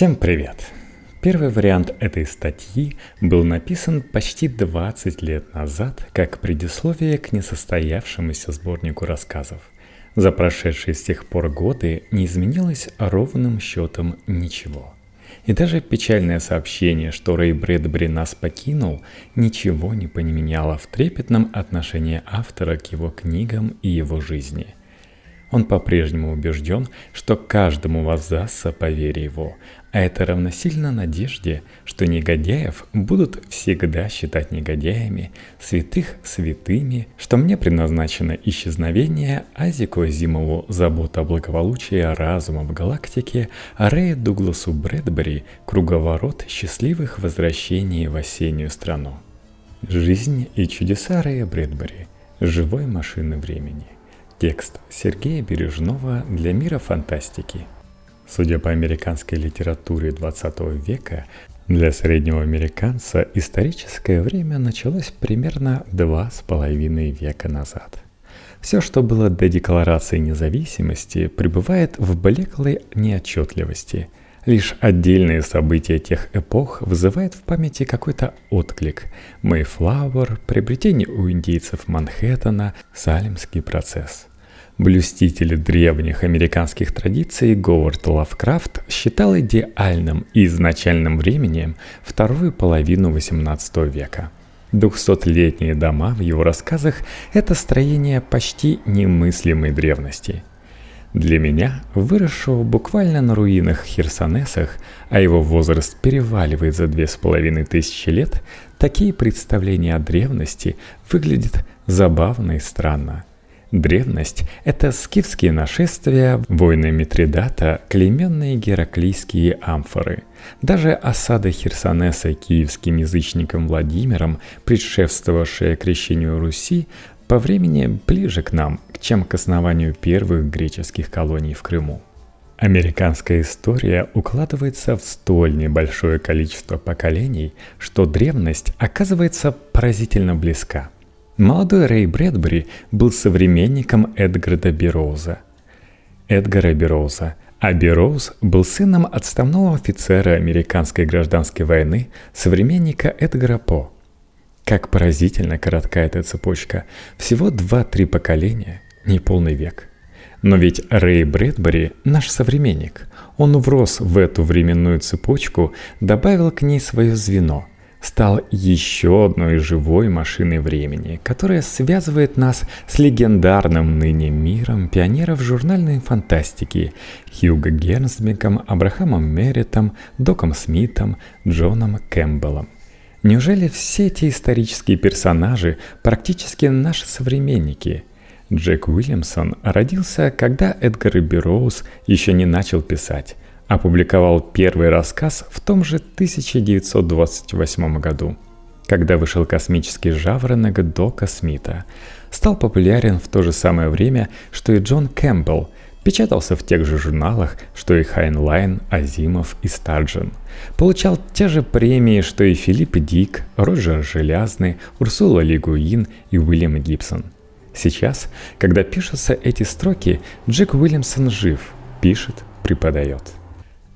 Всем привет! Первый вариант этой статьи был написан почти 20 лет назад как предисловие к несостоявшемуся сборнику рассказов. За прошедшие с тех пор годы не изменилось ровным счетом ничего. И даже печальное сообщение, что Рэй Брэдбери нас покинул, ничего не поменяло в трепетном отношении автора к его книгам и его жизни – он по-прежнему убежден, что каждому воздастся по вере его, а это равносильно надежде, что негодяев будут всегда считать негодяями, святых святыми, что мне предназначено исчезновение, а Зимову забота о благополучии разума в галактике, а Рэя Дугласу Брэдбери круговорот счастливых возвращений в осеннюю страну. Жизнь и чудеса Рэя Брэдбери – живой машины времени. Текст Сергея Бережного для мира фантастики – Судя по американской литературе 20 века, для среднего американца историческое время началось примерно два с половиной века назад. Все, что было до Декларации независимости, пребывает в блеклой неотчетливости. Лишь отдельные события тех эпох вызывают в памяти какой-то отклик. Мэйфлауэр, приобретение у индейцев Манхэттена, Салемский процесс – Блюститель древних американских традиций Говард Лавкрафт считал идеальным и изначальным временем вторую половину XVIII века. Двухсотлетние дома в его рассказах – это строение почти немыслимой древности. Для меня, выросшего буквально на руинах Херсонесах, а его возраст переваливает за две с половиной тысячи лет, такие представления о древности выглядят забавно и странно – Древность – это скифские нашествия, войны Митридата, клейменные гераклийские амфоры. Даже осада Херсонеса киевским язычником Владимиром, предшествовавшая крещению Руси, по времени ближе к нам, чем к основанию первых греческих колоний в Крыму. Американская история укладывается в столь небольшое количество поколений, что древность оказывается поразительно близка – Молодой Рэй Брэдбери был современником Эдгарда Бероуза. Эдгара Бероуза, а Бероуз был сыном отставного офицера американской гражданской войны, современника Эдгара По. Как поразительно коротка эта цепочка. Всего 2-3 поколения, не полный век. Но ведь Рэй Брэдбери – наш современник. Он врос в эту временную цепочку, добавил к ней свое звено – стал еще одной живой машиной времени, которая связывает нас с легендарным ныне миром пионеров журнальной фантастики Хьюго Гернсбеком, Абрахамом Мерритом, Доком Смитом, Джоном Кэмпбеллом. Неужели все эти исторические персонажи практически наши современники? Джек Уильямсон родился, когда Эдгар Берроуз еще не начал писать – опубликовал первый рассказ в том же 1928 году, когда вышел космический жаворонок Дока Смита. Стал популярен в то же самое время, что и Джон Кэмпбелл, печатался в тех же журналах, что и Хайнлайн, Азимов и Старджон. Получал те же премии, что и Филипп Дик, Роджер Желязный, Урсула Ле Гуин и Уильям Гибсон. Сейчас, когда пишутся эти строки, Джек Уильямсон жив, пишет, преподает –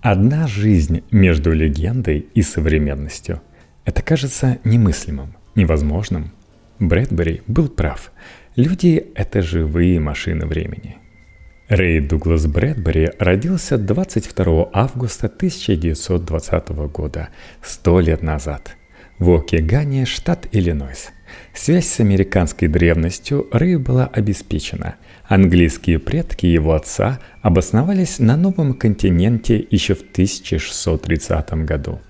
Одна жизнь между легендой и современностью. Это кажется немыслимым, невозможным. Брэдбери был прав. Люди — это живые машины времени. Рэй Дуглас Брэдбери родился 22 августа 1920 года, сто лет назад, в Окегане, штат Иллинойс. Связь с американской древностью Рэю была обеспечена — Английские предки его отца обосновались на новом континенте еще в 1630 году.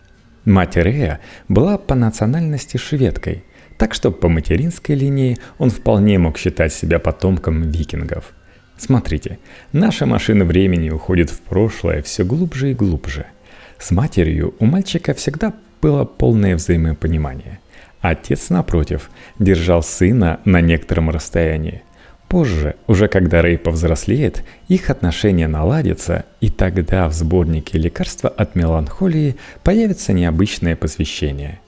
Мать Рея была по национальности шведкой, так что по материнской линии он вполне мог считать себя потомком викингов. Смотрите, наша машина времени уходит в прошлое все глубже и глубже. С матерью у мальчика всегда было полное взаимопонимание. Отец, напротив, держал сына на некотором расстоянии – Позже, уже когда Рэй повзрослеет, их отношения наладятся, и тогда в сборнике «Лекарства от меланхолии» появится необычное посвящение.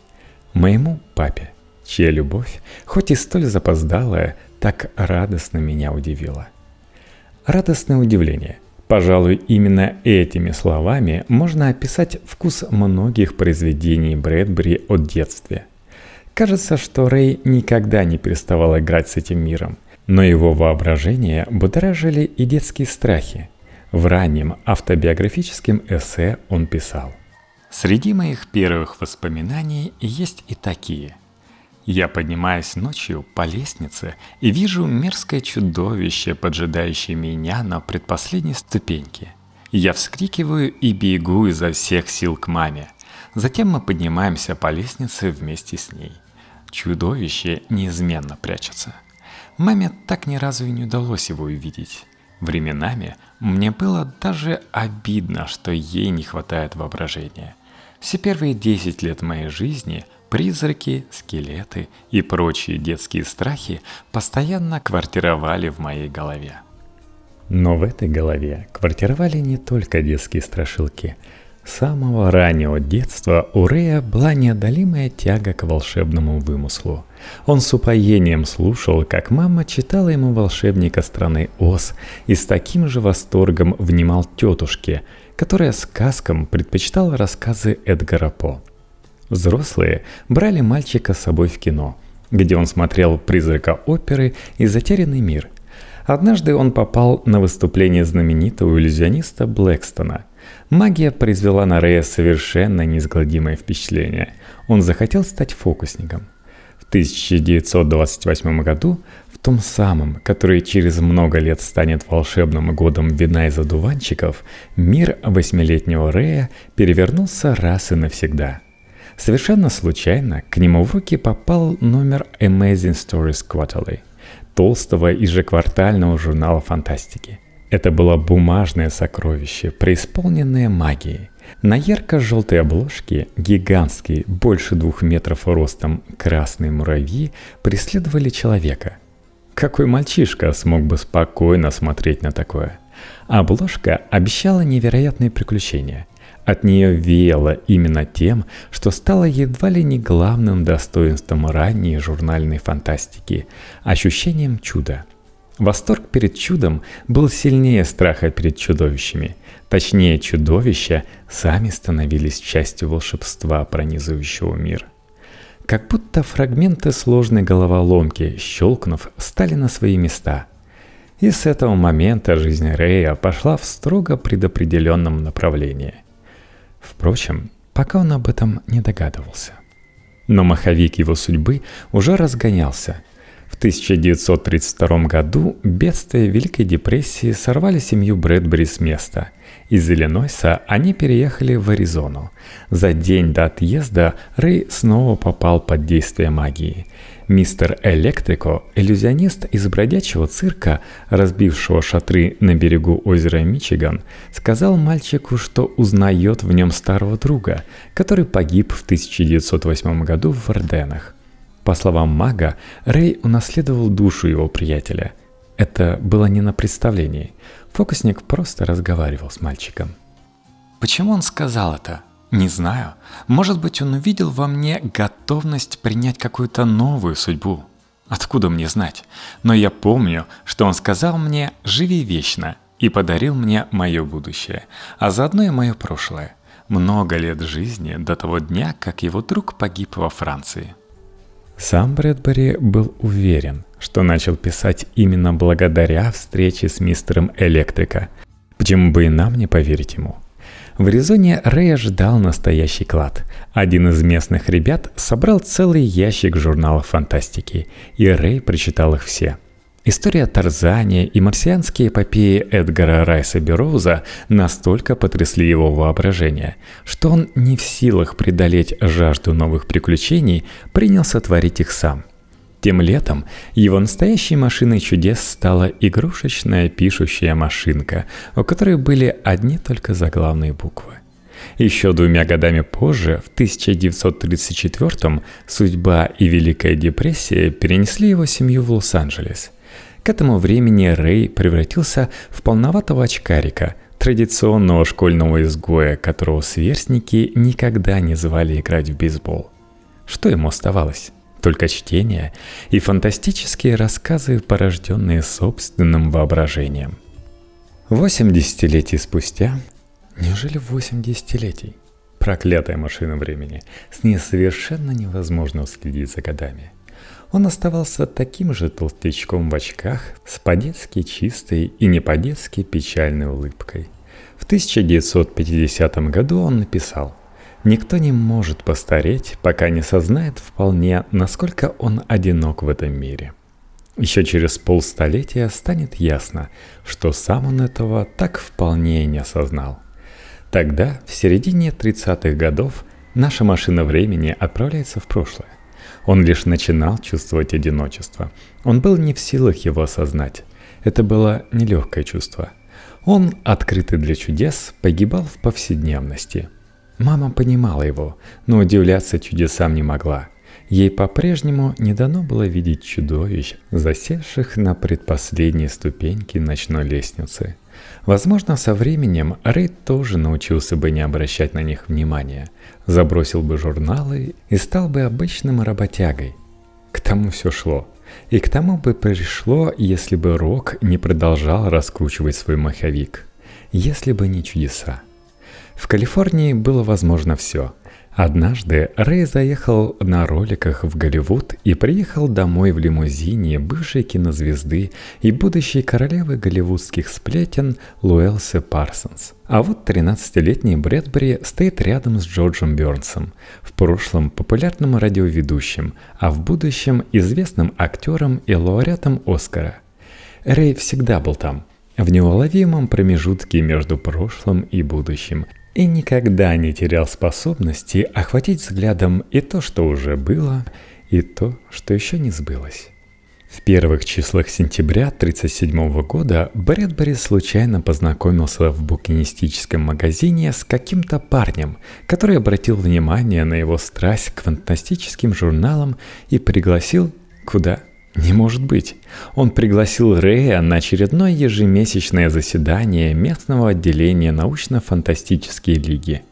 Моему папе, чья любовь, хоть и столь запоздалая, так радостно меня удивила. Радостное удивление, Пожалуй, именно этими словами можно описать вкус многих произведений Брэдбери от детства. Кажется, что Рэй никогда не переставал играть с этим миром, но его воображение будоражили и детские страхи. В раннем автобиографическом эссе он писал «Среди моих первых воспоминаний есть и такие – я поднимаюсь ночью по лестнице и вижу мерзкое чудовище, поджидающее меня на предпоследней ступеньке. Я вскрикиваю и бегу изо всех сил к маме. Затем мы поднимаемся по лестнице вместе с ней. Чудовище неизменно прячется. Маме так ни разу и не удалось его увидеть. Временами мне было даже обидно, что ей не хватает воображения. Все первые 10 лет моей жизни – Призраки, скелеты и прочие детские страхи постоянно квартировали в моей голове. Но в этой голове квартировали не только детские страшилки. С самого раннего детства у Рея была неодолимая тяга к волшебному вымыслу. Он с упоением слушал, как мама читала ему волшебника страны Оз и с таким же восторгом внимал тетушке, которая сказкам предпочитала рассказы Эдгара По – Взрослые брали мальчика с собой в кино, где он смотрел «Призрака оперы» и «Затерянный мир». Однажды он попал на выступление знаменитого иллюзиониста Блэкстона. Магия произвела на Рэя совершенно неизгладимое впечатление. Он захотел стать фокусником. В 1928 году, в том самом, который через много лет станет волшебным годом вина из одуванчиков, мир восьмилетнего Рэя перевернулся раз и навсегда – Совершенно случайно к нему в руки попал номер Amazing Stories Quarterly, толстого ежеквартального журнала фантастики. Это было бумажное сокровище, преисполненное магией. На ярко-желтой обложке гигантские, больше двух метров ростом красные муравьи преследовали человека. Какой мальчишка смог бы спокойно смотреть на такое? Обложка обещала невероятные приключения – от нее веяло именно тем, что стало едва ли не главным достоинством ранней журнальной фантастики – ощущением чуда. Восторг перед чудом был сильнее страха перед чудовищами. Точнее, чудовища сами становились частью волшебства, пронизывающего мир. Как будто фрагменты сложной головоломки, щелкнув, стали на свои места. И с этого момента жизнь Рэя пошла в строго предопределенном направлении – Впрочем, пока он об этом не догадывался. Но маховик его судьбы уже разгонялся. В 1932 году бедствия Великой депрессии сорвали семью Брэдбери с места. Из Иллинойса они переехали в Аризону. За день до отъезда Рэй снова попал под действие магии – Мистер Электрико, иллюзионист из бродячего цирка, разбившего шатры на берегу озера Мичиган, сказал мальчику, что узнает в нем старого друга, который погиб в 1908 году в Орденах. По словам мага, Рэй унаследовал душу его приятеля. Это было не на представлении. Фокусник просто разговаривал с мальчиком. Почему он сказал это? Не знаю. Может быть, он увидел во мне готовность принять какую-то новую судьбу. Откуда мне знать? Но я помню, что он сказал мне «живи вечно» и подарил мне мое будущее, а заодно и мое прошлое. Много лет жизни до того дня, как его друг погиб во Франции. Сам Брэдбери был уверен, что начал писать именно благодаря встрече с мистером Электрика. Почему бы и нам не поверить ему – в Аризоне Рэя ждал настоящий клад. Один из местных ребят собрал целый ящик журналов фантастики, и Рэй прочитал их все. История Тарзания и марсианские эпопеи Эдгара Райса Бероуза настолько потрясли его воображение, что он не в силах преодолеть жажду новых приключений, принялся творить их сам – тем летом его настоящей машиной чудес стала игрушечная пишущая машинка, у которой были одни только заглавные буквы. Еще двумя годами позже, в 1934-м, судьба и Великая депрессия перенесли его семью в Лос-Анджелес. К этому времени Рэй превратился в полноватого очкарика, традиционного школьного изгоя, которого сверстники никогда не звали играть в бейсбол. Что ему оставалось? только чтение и фантастические рассказы, порожденные собственным воображением. Восемь десятилетий спустя... Неужели восемь десятилетий? Проклятая машина времени. С ней совершенно невозможно следить за годами. Он оставался таким же толстячком в очках, с по-детски чистой и не по-детски печальной улыбкой. В 1950 году он написал «Никто не может постареть, пока не сознает вполне, насколько он одинок в этом мире». Еще через полстолетия станет ясно, что сам он этого так вполне и не осознал. Тогда, в середине 30-х годов, наша машина времени отправляется в прошлое. Он лишь начинал чувствовать одиночество. Он был не в силах его осознать. Это было нелегкое чувство. Он, открытый для чудес, погибал в повседневности. Мама понимала его, но удивляться чудесам не могла – Ей по-прежнему не дано было видеть чудовищ, засевших на предпоследней ступеньке ночной лестницы. Возможно, со временем Рэй тоже научился бы не обращать на них внимания, забросил бы журналы и стал бы обычным работягой. К тому все шло. И к тому бы пришло, если бы Рок не продолжал раскручивать свой маховик. Если бы не чудеса. В Калифорнии было возможно все – Однажды Рэй заехал на роликах в Голливуд и приехал домой в лимузине бывшей кинозвезды и будущей королевы голливудских сплетен Луэлсы Парсонс. А вот 13-летний Брэдбери стоит рядом с Джорджем Бёрнсом, в прошлом популярным радиоведущим, а в будущем известным актером и лауреатом Оскара. Рэй всегда был там, в неуловимом промежутке между прошлым и будущем – и никогда не терял способности охватить взглядом и то, что уже было, и то, что еще не сбылось. В первых числах сентября 1937 года Брэдбери случайно познакомился в букинистическом магазине с каким-то парнем, который обратил внимание на его страсть к фантастическим журналам и пригласил куда не может быть. Он пригласил Рэя на очередное ежемесячное заседание местного отделения научно-фантастической лиги.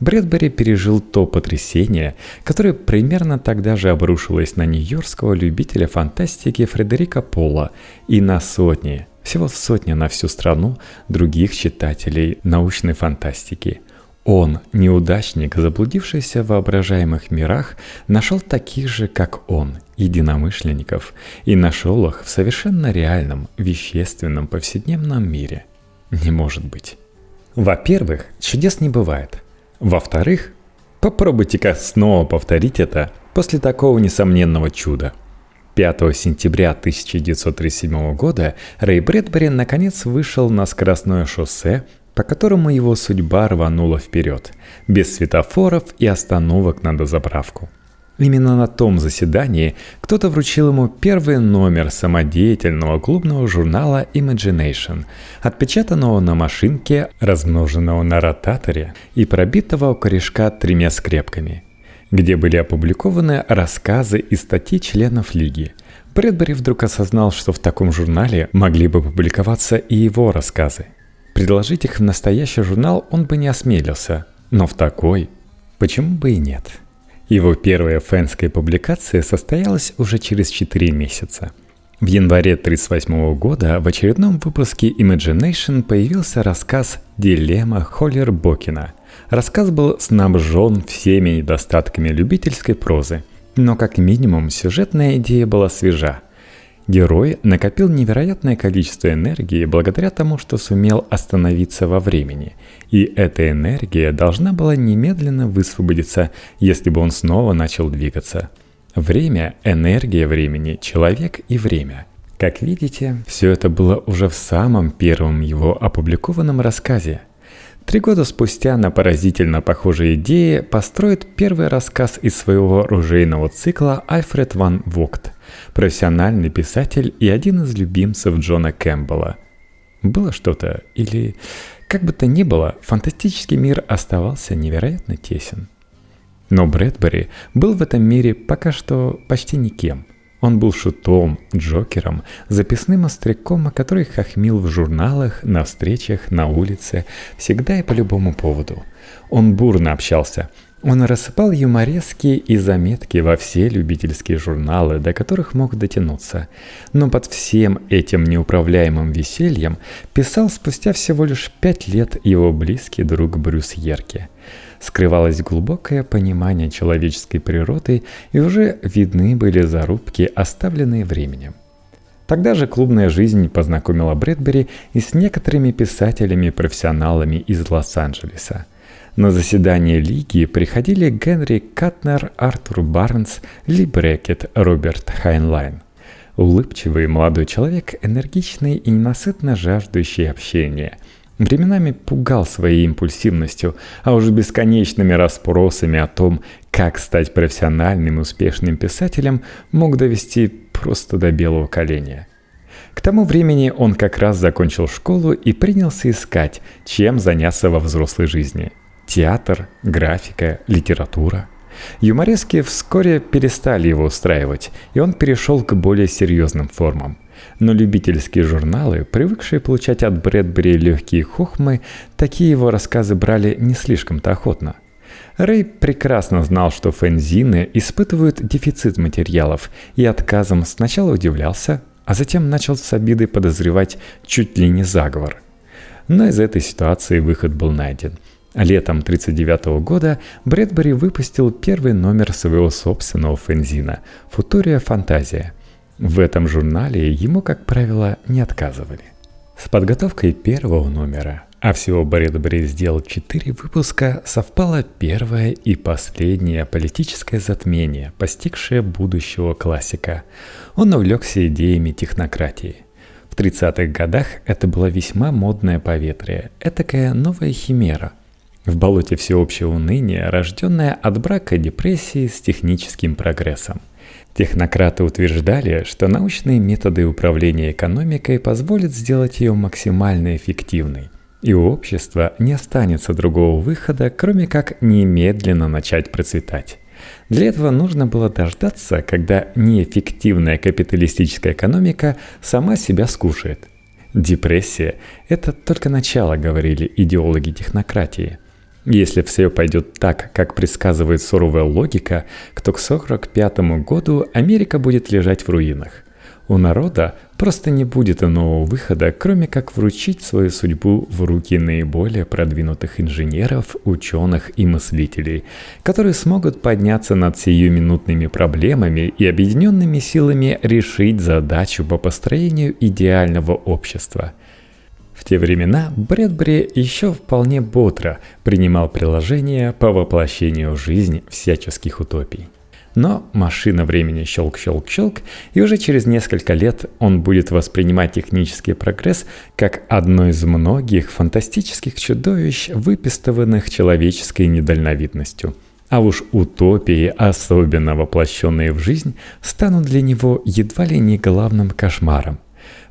Брэдбери пережил то потрясение, которое примерно тогда же обрушилось на нью-йоркского любителя фантастики Фредерика Пола и на сотни, всего сотни на всю страну других читателей научной фантастики – он, неудачник, заблудившийся в воображаемых мирах, нашел таких же, как он, единомышленников, и нашел их в совершенно реальном, вещественном, повседневном мире. Не может быть. Во-первых, чудес не бывает. Во-вторых, попробуйте-ка снова повторить это после такого несомненного чуда. 5 сентября 1937 года Рэй Брэдбери наконец вышел на скоростное шоссе по которому его судьба рванула вперед, без светофоров и остановок на дозаправку. Именно на том заседании кто-то вручил ему первый номер самодеятельного клубного журнала Imagination, отпечатанного на машинке, размноженного на ротаторе и пробитого у корешка тремя скрепками, где были опубликованы рассказы и статьи членов Лиги. Брэдбери вдруг осознал, что в таком журнале могли бы публиковаться и его рассказы – Предложить их в настоящий журнал он бы не осмелился, но в такой почему бы и нет. Его первая фэнская публикация состоялась уже через 4 месяца. В январе 1938 года в очередном выпуске Imagination появился рассказ «Дилемма Холлер Бокина». Рассказ был снабжен всеми недостатками любительской прозы, но как минимум сюжетная идея была свежа – Герой накопил невероятное количество энергии благодаря тому, что сумел остановиться во времени, и эта энергия должна была немедленно высвободиться, если бы он снова начал двигаться. Время, энергия времени, человек и время. Как видите, все это было уже в самом первом его опубликованном рассказе – Три года спустя на поразительно похожей идее построит первый рассказ из своего оружейного цикла Альфред ван Вогт, профессиональный писатель и один из любимцев Джона Кэмпбелла. Было что-то или... Как бы то ни было, фантастический мир оставался невероятно тесен. Но Брэдбери был в этом мире пока что почти никем – он был шутом, джокером, записным остряком, который хохмил в журналах, на встречах, на улице, всегда и по любому поводу. Он бурно общался, Он рассыпал юморески и заметки во все любительские журналы, до которых мог дотянуться. Но под всем этим неуправляемым весельем писал спустя всего лишь пять лет его близкий друг Брюс Ерки. Скрывалось глубокое понимание человеческой природы и уже видны были зарубки, оставленные временем. Тогда же клубная жизнь познакомила Брэдбери и с некоторыми писателями-профессионалами из Лос-Анджелеса – на заседание Лиги приходили Генри Каттнер, Артур Барнс, Ли Брэкетт, Роберт Хайнлайн. Улыбчивый молодой человек, энергичный и ненасытно жаждущий общения. Временами пугал своей импульсивностью, а уж бесконечными расспросами о том, как стать профессиональным и успешным писателем, мог довести просто до белого каления. К тому времени он как раз закончил школу и принялся искать, чем заняться во взрослой жизни – театр, графика, литература. Юморески вскоре перестали его устраивать, и он перешел к более серьезным формам. Но любительские журналы, привыкшие получать от Брэдбери легкие хохмы, такие его рассказы брали не слишком-то охотно. Рэй прекрасно знал, что фэнзины испытывают дефицит материалов, и отказом сначала удивлялся, а затем начал с обидой подозревать чуть ли не заговор. Но из этой ситуации выход был найден – Летом 1939 года Брэдбери выпустил первый номер своего собственного фензина «Футурия Фантазия». В этом журнале ему, как правило, не отказывали. С подготовкой первого номера, а всего Брэдбери сделал четыре выпуска, совпало первое и последнее политическое затмение, постигшее будущего классика. Он увлекся идеями технократии – в 30-х годах это было весьма модное поветрие, этакая новая химера, в болоте всеобщего уныния, рожденная от брака депрессии с техническим прогрессом. Технократы утверждали, что научные методы управления экономикой позволят сделать ее максимально эффективной, и у общества не останется другого выхода, кроме как немедленно начать процветать. Для этого нужно было дождаться, когда неэффективная капиталистическая экономика сама себя скушает. Депрессия – это только начало, говорили идеологи технократии – если все пойдет так, как предсказывает суровая логика, то к 1945 году Америка будет лежать в руинах. У народа просто не будет иного выхода, кроме как вручить свою судьбу в руки наиболее продвинутых инженеров, ученых и мыслителей, которые смогут подняться над сиюминутными проблемами и объединенными силами решить задачу по построению идеального общества – в те времена Брэдбери еще вполне бодро принимал приложения по воплощению в жизнь всяческих утопий. Но машина времени щелк-щелк-щелк, и уже через несколько лет он будет воспринимать технический прогресс как одно из многих фантастических чудовищ, выпистыванных человеческой недальновидностью. А уж утопии, особенно воплощенные в жизнь, станут для него едва ли не главным кошмаром –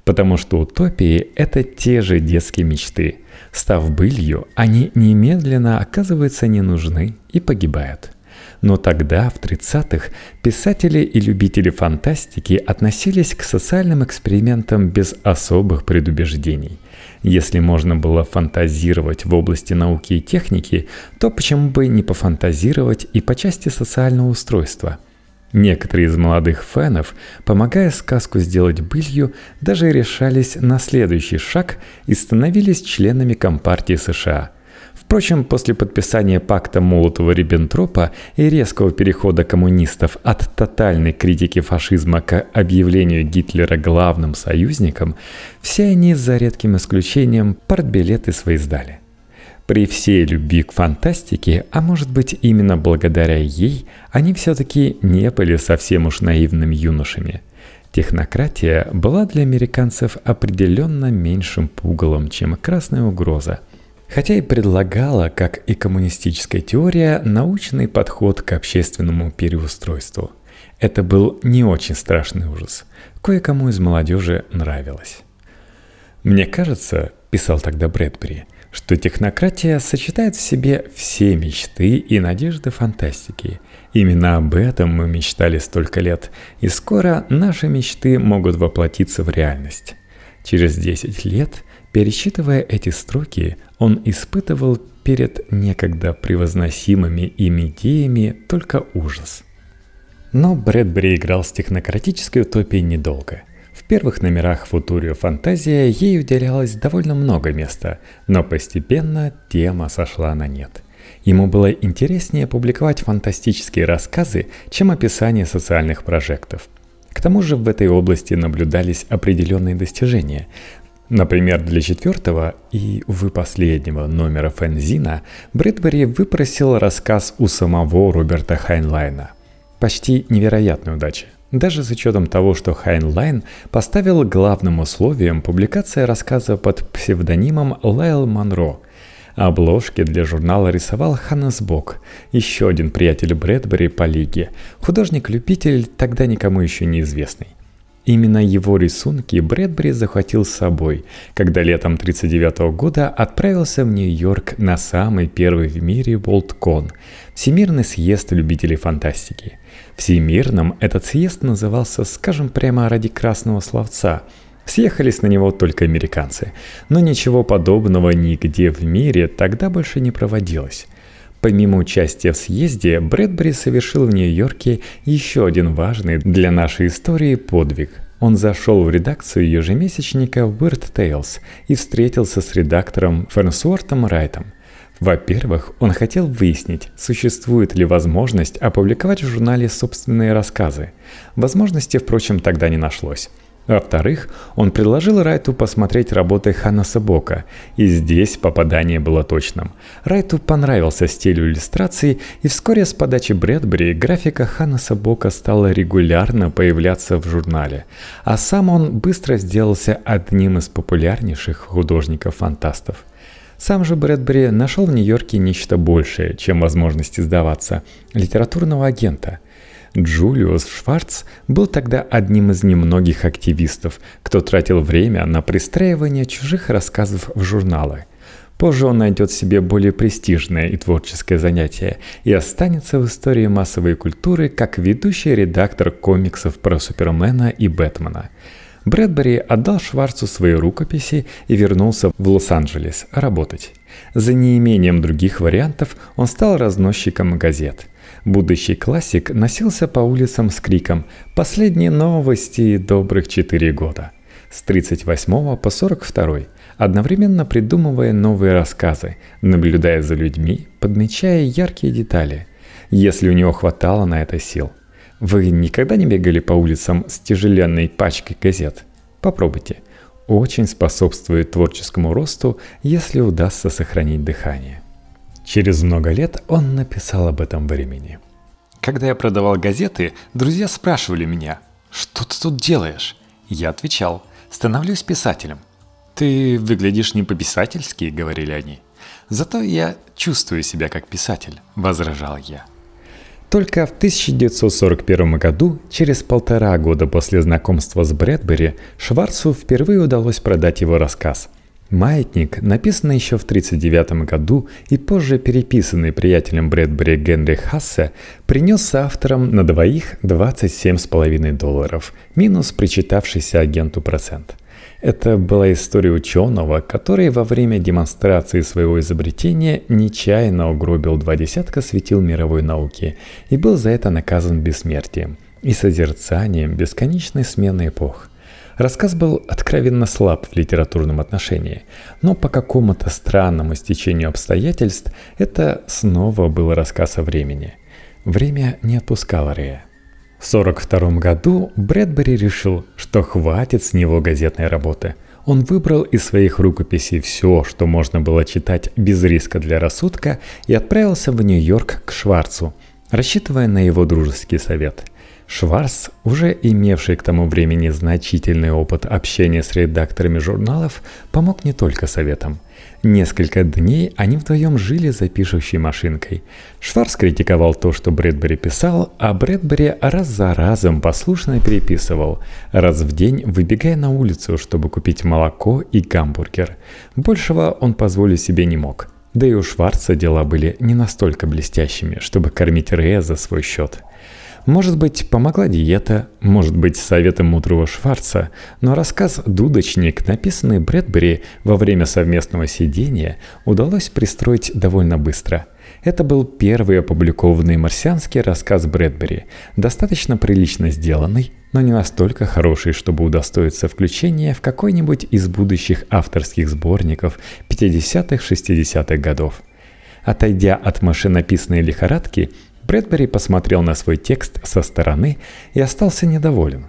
потому что утопии – это те же детские мечты. Став былью, они немедленно оказываются не нужны и погибают. Но тогда, в 30-х, писатели и любители фантастики относились к социальным экспериментам без особых предубеждений. Если можно было фантазировать в области науки и техники, то почему бы не пофантазировать и по части социального устройства – Некоторые из молодых фенов, помогая сказку сделать былью, даже решались на следующий шаг и становились членами Компартии США. Впрочем, после подписания пакта Молотова-Риббентропа и резкого перехода коммунистов от тотальной критики фашизма к объявлению Гитлера главным союзником, все они, за редким исключением, партбилеты свои сдали – при всей любви к фантастике, а может быть именно благодаря ей, они все-таки не были совсем уж наивными юношами. Технократия была для американцев определенно меньшим пугалом, чем красная угроза. Хотя и предлагала, как и коммунистическая теория, научный подход к общественному переустройству. Это был не очень страшный ужас. Кое-кому из молодежи нравилось. «Мне кажется, — писал тогда Брэдбери, — что технократия сочетает в себе все мечты и надежды фантастики. Именно об этом мы мечтали столько лет, и скоро наши мечты могут воплотиться в реальность. Через 10 лет, пересчитывая эти строки, он испытывал перед некогда превозносимыми им идеями только ужас. Но Брэдбери играл с технократической утопией недолго. Первых номерах Футурио Фантазия ей уделялось довольно много места, но постепенно тема сошла на нет – Ему было интереснее публиковать фантастические рассказы, чем описание социальных прожектов. К тому же в этой области наблюдались определенные достижения. Например, для четвертого и, увы, последнего номера Фэнзина Брэдбери выпросил рассказ у самого Роберта Хайнлайна. Почти невероятная удача. Даже с учетом того, что Хайнлайн поставил главным условием публикация рассказа под псевдонимом Лайл Монро – Обложки для журнала рисовал Ханнес Бок, еще один приятель Брэдбери по лиге, художник-любитель, тогда никому еще неизвестный. Именно его рисунки Брэдбери захватил с собой, когда летом 1939 года отправился в Нью-Йорк на самый первый в мире Worldcon – Всемирный съезд любителей фантастики. Всемирным этот съезд назывался, скажем прямо, ради красного словца – Съехались на него только американцы. Но ничего подобного нигде в мире тогда больше не проводилось. Помимо участия в съезде, Брэдбери совершил в Нью-Йорке еще один важный для нашей истории подвиг. Он зашел в редакцию ежемесячника Weird Tales и встретился с редактором Фернсуортом Райтом. Во-первых, он хотел выяснить, существует ли возможность опубликовать в журнале собственные рассказы. Возможности, впрочем, тогда не нашлось. Во-вторых, он предложил Райту посмотреть работы Ханаса Бока, и здесь попадание было точным. Райту понравился стиль иллюстрации, и вскоре с подачи Брэдбери графика Ханаса Бока стала регулярно появляться в журнале, а сам он быстро сделался одним из популярнейших художников-фантастов. Сам же Брэдбери нашел в Нью-Йорке нечто большее, чем возможность издаваться – литературного агента – Джулиус Шварц был тогда одним из немногих активистов, кто тратил время на пристраивание чужих рассказов в журналы. Позже он найдет себе более престижное и творческое занятие и останется в истории массовой культуры как ведущий редактор комиксов про Супермена и Бэтмена. Брэдбери отдал Шварцу свои рукописи и вернулся в Лос-Анджелес работать. За неимением других вариантов он стал разносчиком газет – Будущий классик носился по улицам с криком «Последние новости добрых четыре года» с 38 по 42, одновременно придумывая новые рассказы, наблюдая за людьми, подмечая яркие детали, если у него хватало на это сил. Вы никогда не бегали по улицам с тяжеленной пачкой газет? Попробуйте. Очень способствует творческому росту, если удастся сохранить дыхание. Через много лет он написал об этом времени. Когда я продавал газеты, друзья спрашивали меня, что ты тут делаешь? Я отвечал, становлюсь писателем. Ты выглядишь не по-писательски, говорили они. Зато я чувствую себя как писатель, возражал я. Только в 1941 году, через полтора года после знакомства с Брэдбери, Шварцу впервые удалось продать его рассказ – Маятник, написанный еще в 1939 году и позже переписанный приятелем Брэдбери Генри Хассе, принес авторам на двоих 27,5 долларов, минус причитавшийся агенту процент. Это была история ученого, который во время демонстрации своего изобретения нечаянно угробил два десятка светил мировой науки и был за это наказан бессмертием и созерцанием бесконечной смены эпох – Рассказ был откровенно слаб в литературном отношении, но по какому-то странному стечению обстоятельств это снова был рассказ о времени. Время не отпускало Рея. В 1942 году Брэдбери решил, что хватит с него газетной работы. Он выбрал из своих рукописей все, что можно было читать без риска для рассудка, и отправился в Нью-Йорк к Шварцу, рассчитывая на его дружеский совет – Шварц, уже имевший к тому времени значительный опыт общения с редакторами журналов, помог не только советом. Несколько дней они вдвоем жили за пишущей машинкой. Шварц критиковал то, что Брэдбери писал, а Брэдбери раз за разом послушно переписывал, раз в день выбегая на улицу, чтобы купить молоко и гамбургер. Большего он позволить себе не мог. Да и у Шварца дела были не настолько блестящими, чтобы кормить Рея за свой счет – Может быть, помогла диета, может быть, советы мудрого Шварца, но рассказ «Дудочник», написанный Брэдбери во время совместного сидения, удалось пристроить довольно быстро – это был первый опубликованный марсианский рассказ Брэдбери, достаточно прилично сделанный, но не настолько хороший, чтобы удостоиться включения в какой-нибудь из будущих авторских сборников 50-60-х годов. Отойдя от машинописной лихорадки, Брэдбери посмотрел на свой текст со стороны и остался недоволен.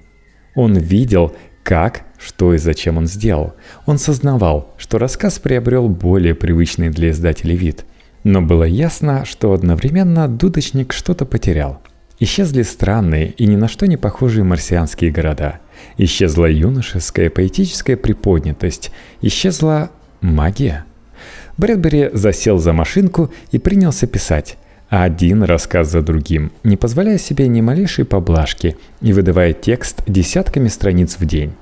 Он видел, как, что и зачем он сделал. Он сознавал, что рассказ приобрел более привычный для издателей вид – но было ясно, что одновременно дудочник что-то потерял. Исчезли странные и ни на что не похожие марсианские города. Исчезла юношеская поэтическая приподнятость. Исчезла магия. Брэдбери засел за машинку и принялся писать. Один рассказ за другим, не позволяя себе ни малейшей поблажки и выдавая текст десятками страниц в день.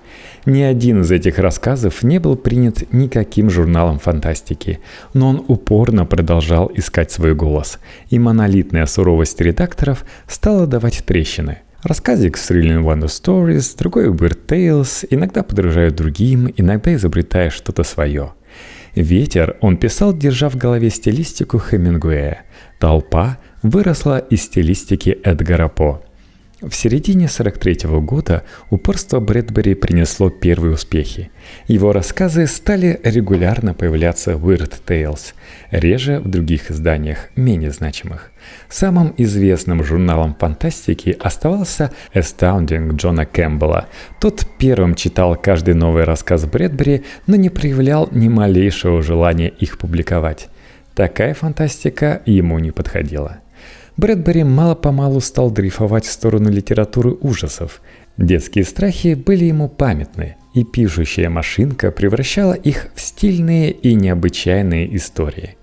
Ни один из этих рассказов не был принят никаким журналом фантастики, но он упорно продолжал искать свой голос, и монолитная суровость редакторов стала давать трещины. Рассказик Thrilling Wonder Stories, другой Weird Tales, иногда подражают другим, иногда изобретая что-то свое. «Ветер» он писал, держа в голове стилистику Хемингуэя. «Толпа» выросла из стилистики Эдгара По – в середине 43 -го года упорство Брэдбери принесло первые успехи. Его рассказы стали регулярно появляться в Weird Tales, реже в других изданиях, менее значимых. Самым известным журналом фантастики оставался Astounding Джона Кэмпбелла. Тот первым читал каждый новый рассказ Брэдбери, но не проявлял ни малейшего желания их публиковать. Такая фантастика ему не подходила – Брэдбери мало-помалу стал дрейфовать в сторону литературы ужасов. Детские страхи были ему памятны, и пишущая машинка превращала их в стильные и необычайные истории.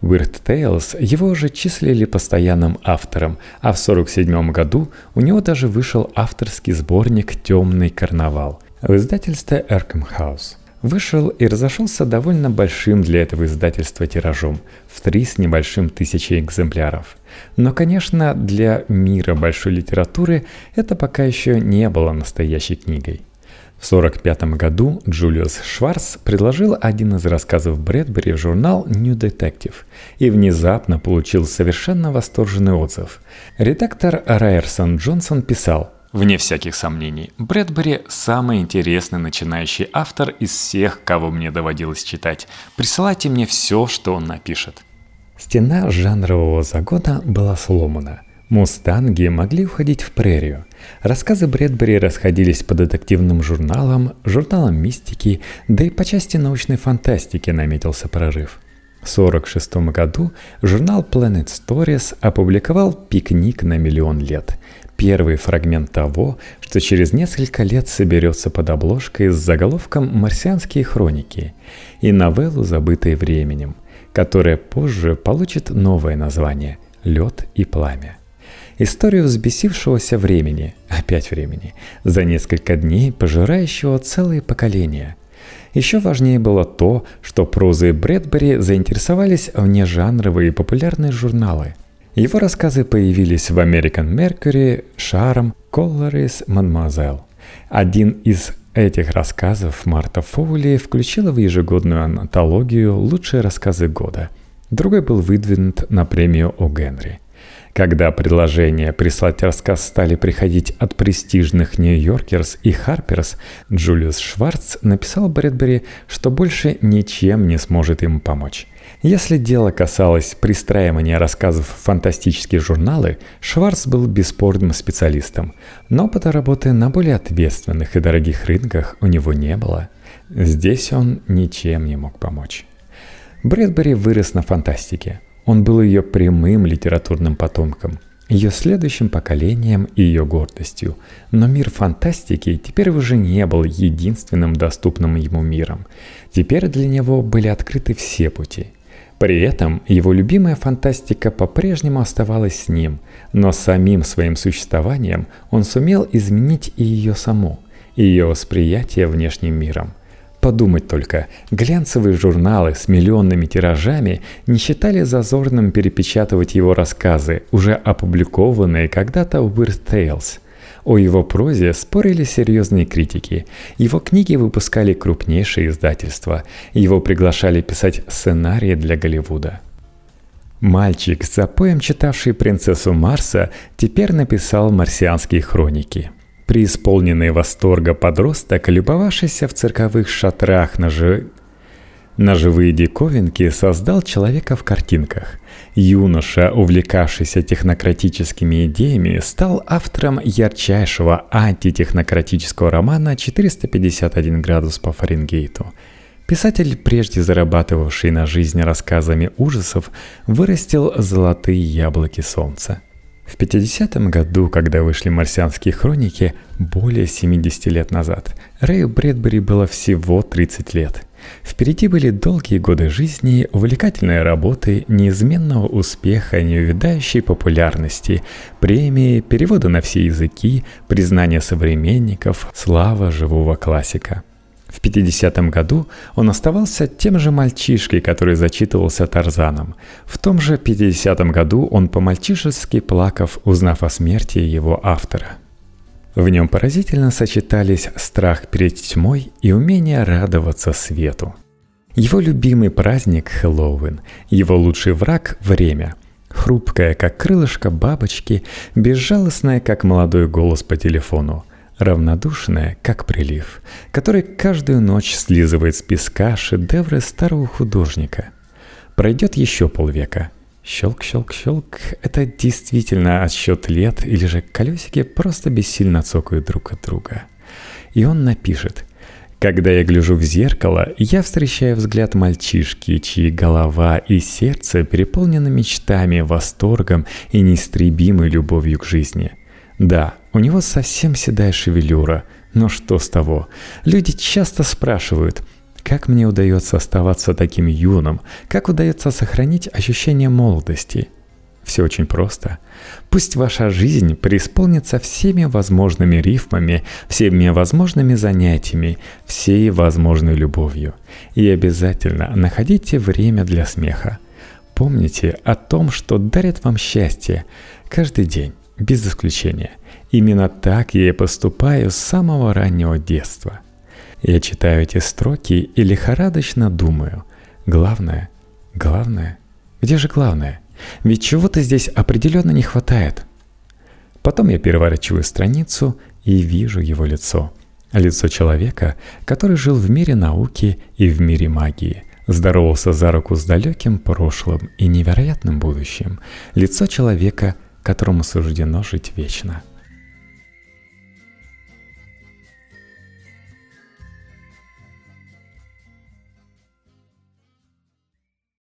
Weird Tales его уже числили постоянным автором, а в 1947 году у него даже вышел авторский сборник «Темный карнавал» в издательстве Arkham House вышел и разошелся довольно большим для этого издательства тиражом в три с небольшим тысячи экземпляров. Но, конечно, для мира большой литературы это пока еще не было настоящей книгой. В 1945 году Джулиус Шварц предложил один из рассказов Брэдбери в журнал New Detective и внезапно получил совершенно восторженный отзыв. Редактор Райерсон Джонсон писал – Вне всяких сомнений, Брэдбери – самый интересный начинающий автор из всех, кого мне доводилось читать. Присылайте мне все, что он напишет. Стена жанрового загона была сломана. Мустанги могли уходить в прерию. Рассказы Брэдбери расходились по детективным журналам, журналам мистики, да и по части научной фантастики наметился прорыв. В 1946 году журнал Planet Stories опубликовал «Пикник на миллион лет», первый фрагмент того, что через несколько лет соберется под обложкой с заголовком «Марсианские хроники» и новеллу, забытой временем, которая позже получит новое название «Лед и пламя». Историю взбесившегося времени, опять времени, за несколько дней пожирающего целые поколения. Еще важнее было то, что прозы Брэдбери заинтересовались внежанровые популярные журналы – его рассказы появились в American Mercury, Charm, Colorist, Mademoiselle. Один из этих рассказов Марта Фоули включила в ежегодную антологию «Лучшие рассказы года». Другой был выдвинут на премию О. Генри. Когда предложения прислать рассказ стали приходить от престижных Нью-Йоркерс и Харперс, Джулиус Шварц написал Брэдбери, что больше ничем не сможет им помочь. Если дело касалось пристраивания рассказов в фантастические журналы, Шварц был бесспорным специалистом, но опыта работы на более ответственных и дорогих рынках у него не было. Здесь он ничем не мог помочь. Брэдбери вырос на фантастике. Он был ее прямым литературным потомком, ее следующим поколением и ее гордостью. Но мир фантастики теперь уже не был единственным доступным ему миром. Теперь для него были открыты все пути – при этом его любимая фантастика по-прежнему оставалась с ним, но самим своим существованием он сумел изменить и ее саму, и ее восприятие внешним миром. Подумать только, глянцевые журналы с миллионными тиражами не считали зазорным перепечатывать его рассказы, уже опубликованные когда-то в Weird Tales. О его прозе спорили серьезные критики. Его книги выпускали крупнейшие издательства. Его приглашали писать сценарии для Голливуда. Мальчик, за поем читавший «Принцессу Марса», теперь написал «Марсианские хроники». Преисполненный восторга подросток, любовавшийся в цирковых шатрах на, жи... на живые диковинки, создал человека в картинках. Юноша, увлекавшийся технократическими идеями, стал автором ярчайшего антитехнократического романа «451 градус по Фаренгейту». Писатель, прежде зарабатывавший на жизнь рассказами ужасов, вырастил золотые яблоки солнца – в 50-м году, когда вышли «Марсианские хроники», более 70 лет назад, Рэю Брэдбери было всего 30 лет. Впереди были долгие годы жизни, увлекательные работы, неизменного успеха, неувядающей популярности, премии, переводы на все языки, признание современников, слава живого классика – в 50-м году он оставался тем же мальчишкой, который зачитывался Тарзаном. В том же 50-м году он по-мальчишески плакав, узнав о смерти его автора. В нем поразительно сочетались страх перед тьмой и умение радоваться свету. Его любимый праздник – Хэллоуин, его лучший враг – время – Хрупкая, как крылышко бабочки, безжалостная, как молодой голос по телефону – равнодушная, как прилив, который каждую ночь слизывает с песка шедевры старого художника. Пройдет еще полвека. Щелк-щелк-щелк – это действительно отсчет лет, или же колесики просто бессильно цокают друг от друга. И он напишет – когда я гляжу в зеркало, я встречаю взгляд мальчишки, чьи голова и сердце переполнены мечтами, восторгом и неистребимой любовью к жизни – да, у него совсем седая шевелюра, но что с того? Люди часто спрашивают, как мне удается оставаться таким юным, как удается сохранить ощущение молодости. Все очень просто. Пусть ваша жизнь преисполнится всеми возможными рифмами, всеми возможными занятиями, всей возможной любовью. И обязательно находите время для смеха. Помните о том, что дарит вам счастье каждый день без исключения. Именно так я и поступаю с самого раннего детства. Я читаю эти строки и лихорадочно думаю. Главное, главное, где же главное? Ведь чего-то здесь определенно не хватает. Потом я переворачиваю страницу и вижу его лицо. Лицо человека, который жил в мире науки и в мире магии – здоровался за руку с далеким прошлым и невероятным будущим. Лицо человека, которому суждено жить вечно.